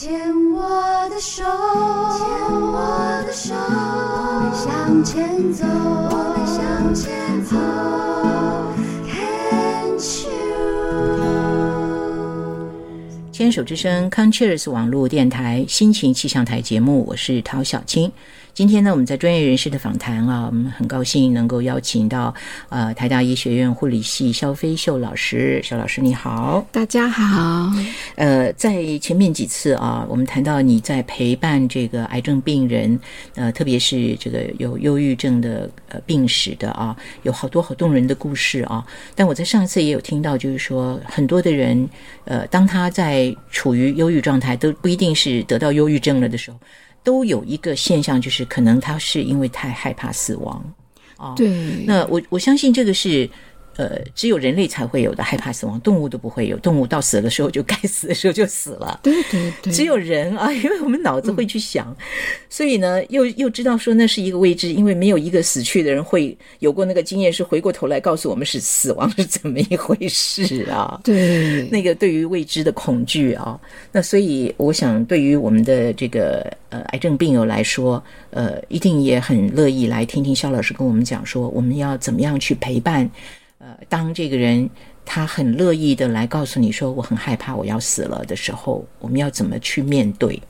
牵我的手，牵我的手，我们向前走，我们向前走。牵手之声 Concheers 网络电台心情气象台节目，我是陶小青。今天呢，我们在专业人士的访谈啊，我们很高兴能够邀请到呃台大医学院护理系肖飞秀老师，肖老师你好。大家好，呃，在前面几次啊，我们谈到你在陪伴这个癌症病人，呃，特别是这个有忧郁症的呃病史的啊，有好多好动人的故事啊。但我在上一次也有听到，就是说很多的人，呃，当他在处于忧郁状态，都不一定是得到忧郁症了的时候，都有一个现象，就是可能他是因为太害怕死亡啊。对，那我我相信这个是。呃，只有人类才会有的害怕死亡，动物都不会有。动物到死的时候就该死的时候就死了。对对对，只有人啊，因为我们脑子会去想，所以呢，又又知道说那是一个未知，因为没有一个死去的人会有过那个经验，是回过头来告诉我们是死亡是怎么一回事啊？对，那个对于未知的恐惧啊，那所以我想，对于我们的这个呃癌症病友来说，呃，一定也很乐意来听听肖老师跟我们讲说，我们要怎么样去陪伴。呃，当这个人他很乐意的来告诉你说我很害怕我要死了的时候，我们要怎么去面对？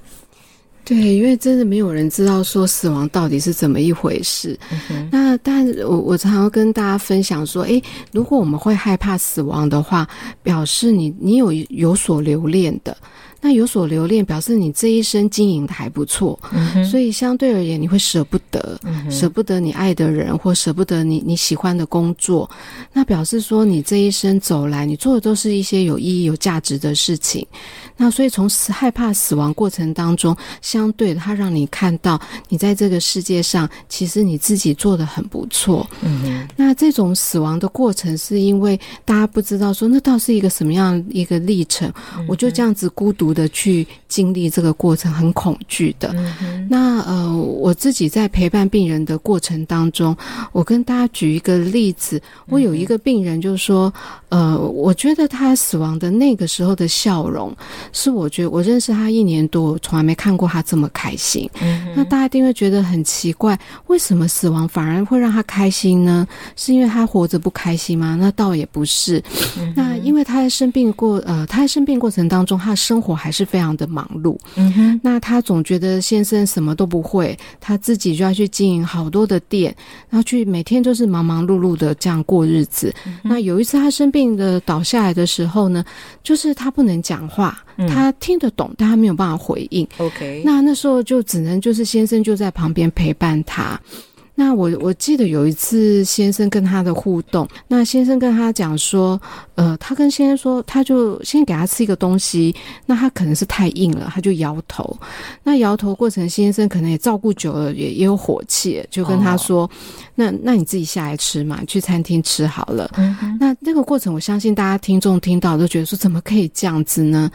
对，因为真的没有人知道说死亡到底是怎么一回事。那但我我常常跟大家分享说，诶，如果我们会害怕死亡的话，表示你你有有所留恋的。那有所留恋，表示你这一生经营的还不错，所以相对而言，你会舍不得，舍不得你爱的人，或舍不得你你喜欢的工作。那表示说，你这一生走来，你做的都是一些有意义、有价值的事情。那所以从死害怕死亡过程当中，相对的，它让你看到，你在这个世界上，其实你自己做的很不错。嗯那这种死亡的过程，是因为大家不知道说，那倒是一个什么样一个历程？我就这样子孤独。的去经历这个过程很恐惧的。那呃，我自己在陪伴病人的过程当中，我跟大家举一个例子。我有一个病人就说，呃，我觉得他死亡的那个时候的笑容，是我觉得我认识他一年多，从来没看过他这么开心。那大家一定会觉得很奇怪，为什么死亡反而会让他开心呢？是因为他活着不开心吗？那倒也不是。那因为他在生病过，呃，他在生病过程当中，他的生活还是非常的忙碌。嗯哼，那他总觉得先生什么都不会，他自己就要去经营好多的店，然后去每天都是忙忙碌碌的这样过日子。那有一次他生病的倒下来的时候呢，就是他不能讲话，他听得懂，但他没有办法回应。OK，那那时候就只能就是先生就在旁边陪伴他。那我我记得有一次先生跟他的互动，那先生跟他讲说，呃，他跟先生说，他就先给他吃一个东西，那他可能是太硬了，他就摇头。那摇头过程，先生可能也照顾久了，也也有火气，就跟他说，那那你自己下来吃嘛，去餐厅吃好了。那那个过程，我相信大家听众听到都觉得说，怎么可以这样子呢？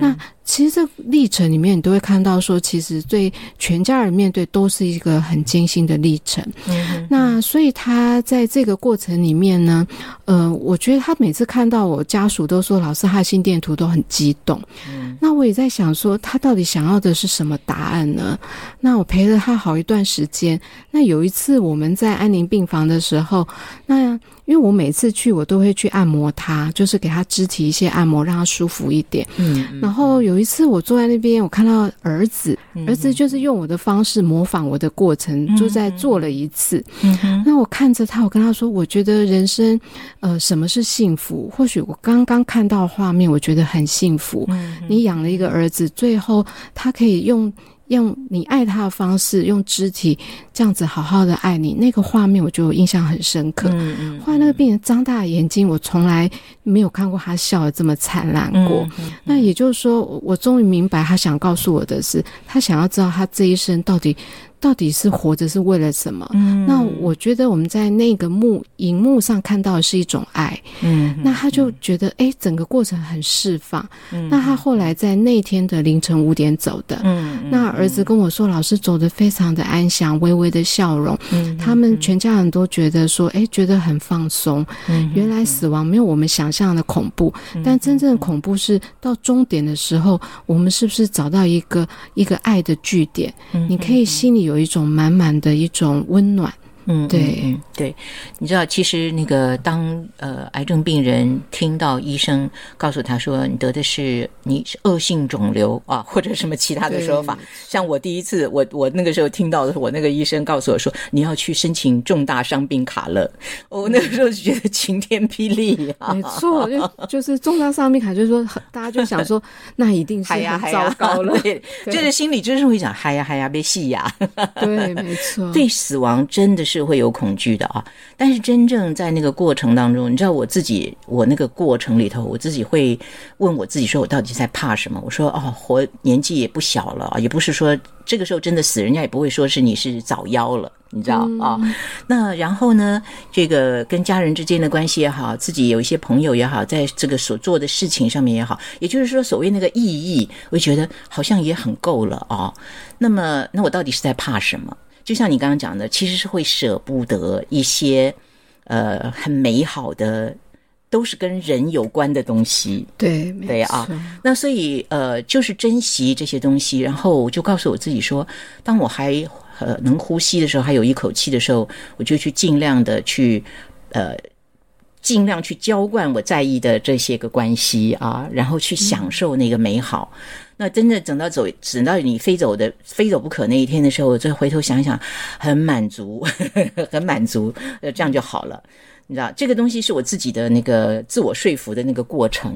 那。其实这历程里面，你都会看到说，其实对全家人面对都是一个很艰辛的历程。那所以他在这个过程里面呢，呃，我觉得他每次看到我家属都说，老师他的心电图都很激动。那我也在想说，他到底想要的是什么答案呢？那我陪了他好一段时间。那有一次我们在安宁病房的时候，那。因为我每次去，我都会去按摩他，就是给他肢体一些按摩，让他舒服一点。嗯，然后有一次我坐在那边，我看到儿子，儿子就是用我的方式模仿我的过程，就在做了一次。嗯那我看着他，我跟他说：“我觉得人生，呃，什么是幸福？或许我刚刚看到画面，我觉得很幸福。嗯，你养了一个儿子，最后他可以用。”用你爱他的方式，用肢体这样子好好的爱你，那个画面我就印象很深刻。嗯嗯，后来那个病人张大眼睛，我从来没有看过他笑的这么灿烂过。那也就是说，我终于明白他想告诉我的是，他想要知道他这一生到底。到底是活着是为了什么？嗯，那我觉得我们在那个幕荧幕上看到的是一种爱，嗯，那他就觉得哎，整个过程很释放。嗯，那他后来在那天的凌晨五点走的，嗯，那儿子跟我说，老师走的非常的安详，微微。的笑容，嗯他们全家人都觉得说，哎，觉得很放松。嗯原来死亡没有我们想象的恐怖，但真正的恐怖是到终点的时候，我们是不是找到一个一个爱的据点？嗯你可以心里有一种满满的一种温暖。嗯，对。嗯嗯。对，你知道，其实那个当呃癌症病人听到医生告诉他说你得的是你是恶性肿瘤啊，或者什么其他的说法，像我第一次我我那个时候听到的我那个医生告诉我说你要去申请重大伤病卡了，我那个时候就觉得晴天霹雳啊，没错，就就是重大伤病卡，就是说大家就想说，那一定是嗨呀糟糕了。对，就是心里就是会想嗨呀嗨呀，别戏呀。对，没错。对死亡真的是会有恐惧的啊！但是真正在那个过程当中，你知道我自己，我那个过程里头，我自己会问我自己说，我到底在怕什么？我说哦，活年纪也不小了啊，也不是说这个时候真的死，人家也不会说是你是早夭了，你知道啊？那然后呢，这个跟家人之间的关系也好，自己有一些朋友也好，在这个所做的事情上面也好，也就是说，所谓那个意义，我就觉得好像也很够了啊。那么，那我到底是在怕什么？就像你刚刚讲的，其实是会舍不得一些呃很美好的，都是跟人有关的东西。对，对啊那所以呃，就是珍惜这些东西，然后我就告诉我自己说，当我还呃能呼吸的时候，还有一口气的时候，我就去尽量的去呃。尽量去浇灌我在意的这些个关系啊，然后去享受那个美好。那真的等到走，等到你非走的非走不可那一天的时候，我再回头想想，很满足，很满足，呃，这样就好了。你知道，这个东西是我自己的那个自我说服的那个过程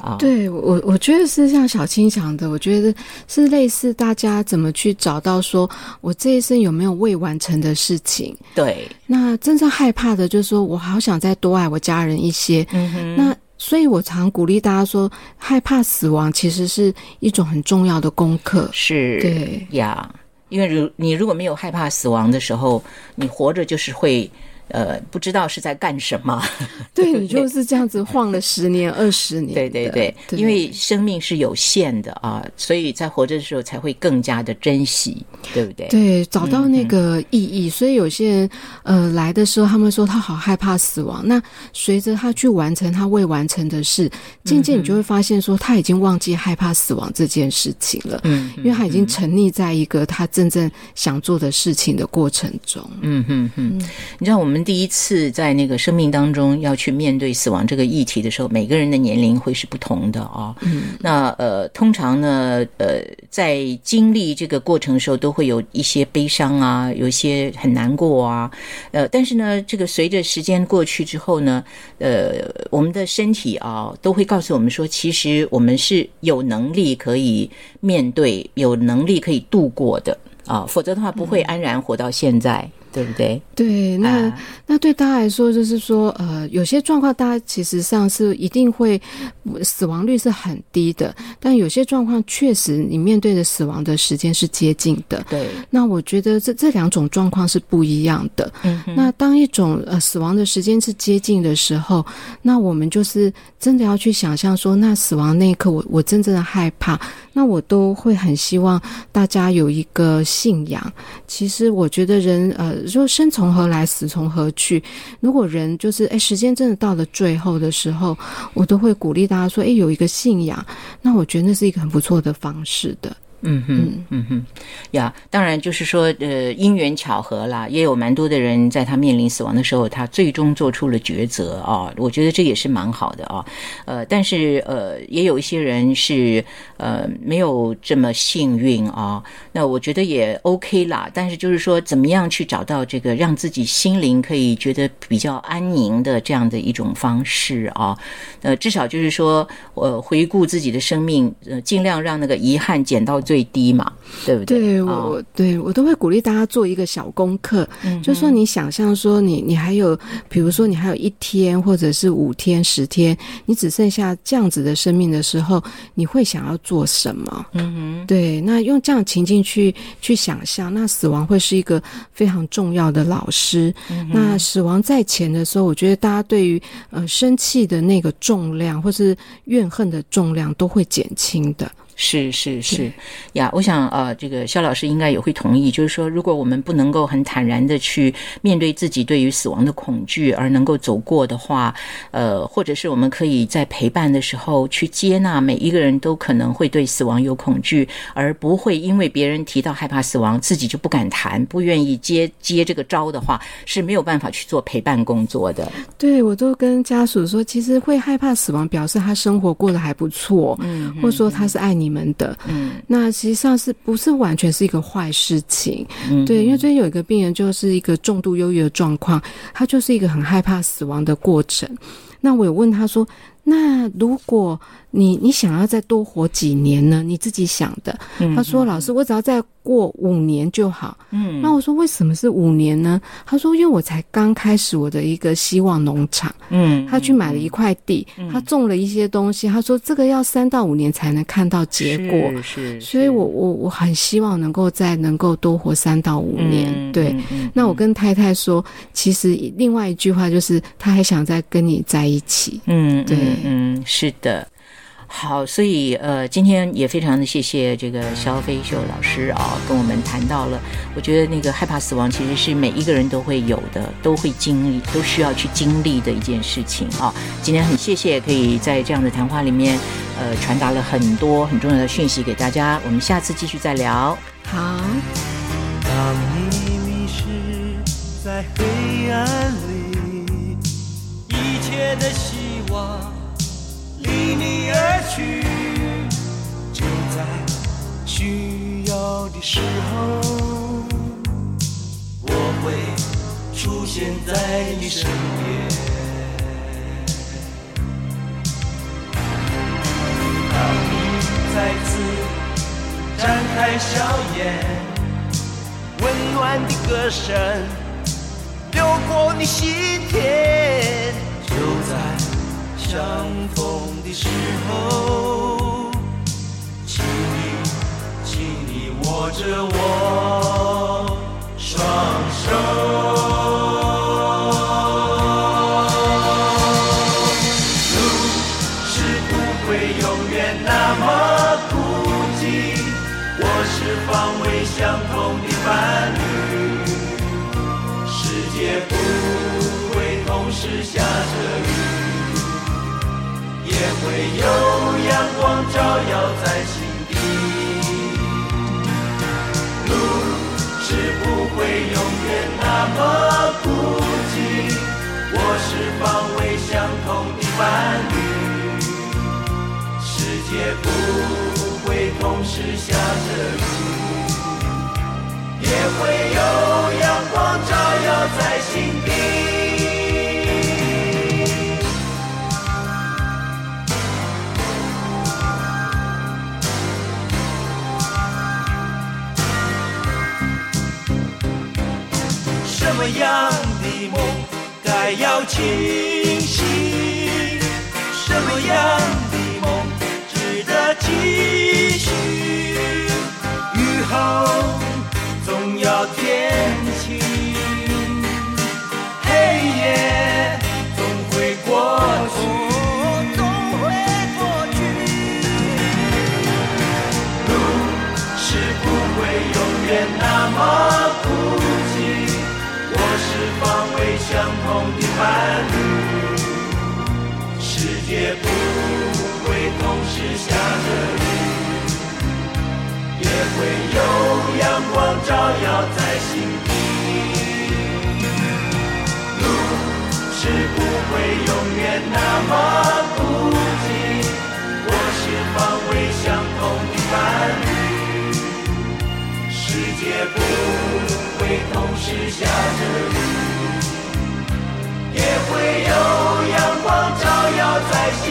啊。对我，我觉得是像小青讲的，我觉得是类似大家怎么去找到说我这一生有没有未完成的事情。对，那真正害怕的就是说我好想再多爱我家人一些。嗯哼，那所以我常鼓励大家说，害怕死亡其实是一种很重要的功课。是，对呀，因为如你如果没有害怕死亡的时候，你活着就是会。呃，不知道是在干什么。对你就是这样子晃了十年、二十年。对对对，因为生命是有限的啊，所以在活着的时候才会更加的珍惜，对不对？对，找到那个意义。所以有些人呃来的时候，他们说他好害怕死亡。那随着他去完成他未完成的事，渐渐你就会发现说他已经忘记害怕死亡这件事情了。嗯，因为他已经沉溺在一个他真正想做的事情的过程中。嗯嗯嗯，你知道我们。第一次在那个生命当中要去面对死亡这个议题的时候，每个人的年龄会是不同的啊、哦。嗯，那呃，通常呢，呃，在经历这个过程的时候，都会有一些悲伤啊，有一些很难过啊，呃，但是呢，这个随着时间过去之后呢，呃，我们的身体啊，都会告诉我们说，其实我们是有能力可以面对，有能力可以度过的啊，否则的话不会安然活到现在。对不对？对，那、啊那对大家来说，就是说，呃，有些状况，大家其实上是一定会死亡率是很低的，但有些状况确实你面对的死亡的时间是接近的。对，那我觉得这这两种状况是不一样的。嗯，那当一种呃死亡的时间是接近的时候，那我们就是真的要去想象说，那死亡那一刻我，我我真正的害怕，那我都会很希望大家有一个信仰。其实我觉得人呃，说生从何来，死从何去。如果人就是哎，时间真的到了最后的时候，我都会鼓励大家说，哎，有一个信仰，那我觉得那是一个很不错的方式的。嗯哼，嗯。哼，呀，当然就是说，呃，因缘巧合啦，也有蛮多的人在他面临死亡的时候，他最终做出了抉择啊，我觉得这也是蛮好的啊，呃，但是呃，也有一些人是呃没有这么幸运啊，那我觉得也 OK 啦，但是就是说，怎么样去找到这个让自己心灵可以觉得比较安宁的这样的一种方式啊，呃，至少就是说，呃，回顾自己的生命，呃，尽量让那个遗憾减到。最低嘛，对不对？对我，哦、对我都会鼓励大家做一个小功课，嗯、就说你想象说你你还有，比如说你还有一天或者是五天、十天，你只剩下这样子的生命的时候，你会想要做什么？嗯哼，对，那用这样情境去去想象，那死亡会是一个非常重要的老师。嗯、那死亡在前的时候，我觉得大家对于呃生气的那个重量或是怨恨的重量都会减轻的。是是是。呀，我想呃，这个肖老师应该也会同意，就是说，如果我们不能够很坦然的去面对自己对于死亡的恐惧，而能够走过的话，呃，或者是我们可以在陪伴的时候去接纳每一个人都可能会对死亡有恐惧，而不会因为别人提到害怕死亡，自己就不敢谈，不愿意接接这个招的话，是没有办法去做陪伴工作的。对我都跟家属说，其实会害怕死亡，表示他生活过得还不错，嗯，或者说他是爱你们的，嗯，那实际上是不是完全是一个坏事情？嗯，对，因为最近有一个病人就是一个重度忧郁的状况，他就是一个很害怕死亡的过程。那我有问他说，那如果你你想要再多活几年呢？你自己想的。他说：“老师，我只要再过五年就好。”嗯，那我说：“为什么是五年呢？”他说：“因为我才刚开始我的一个希望农场。”嗯，他去买了一块地，他种了一些东西。他说：“这个要三到五年才能看到结果。”是，所以我我我很希望能够再能够多活三到五年。对，那我跟太太说，其实另外一句话就是，他还想再跟你在一起。嗯，对，嗯，是的。好，所以呃，今天也非常的谢谢这个肖飞秀老师啊，跟我们谈到了。我觉得那个害怕死亡其实是每一个人都会有的，都会经历，都需要去经历的一件事情啊。今天很谢谢可以在这样的谈话里面，呃，传达了很多很重要的讯息给大家。我们下次继续再聊。好。当你迷失在黑暗里，一切的的时候，我会出现在你身边。当你再次展开笑颜，温暖的歌声流过你心田，不会同时下着雨。也会有阳光照耀在心底，路是不会永远那么孤寂。我是方位相同的伴侣，世界不会同时下着雨，也会在心底。什么样的梦该要清醒？什么样照耀在心底，路是不会永远那么孤寂，我是方位相同的伴侣，世界不会同时下着雨。也会有阳光照耀在心。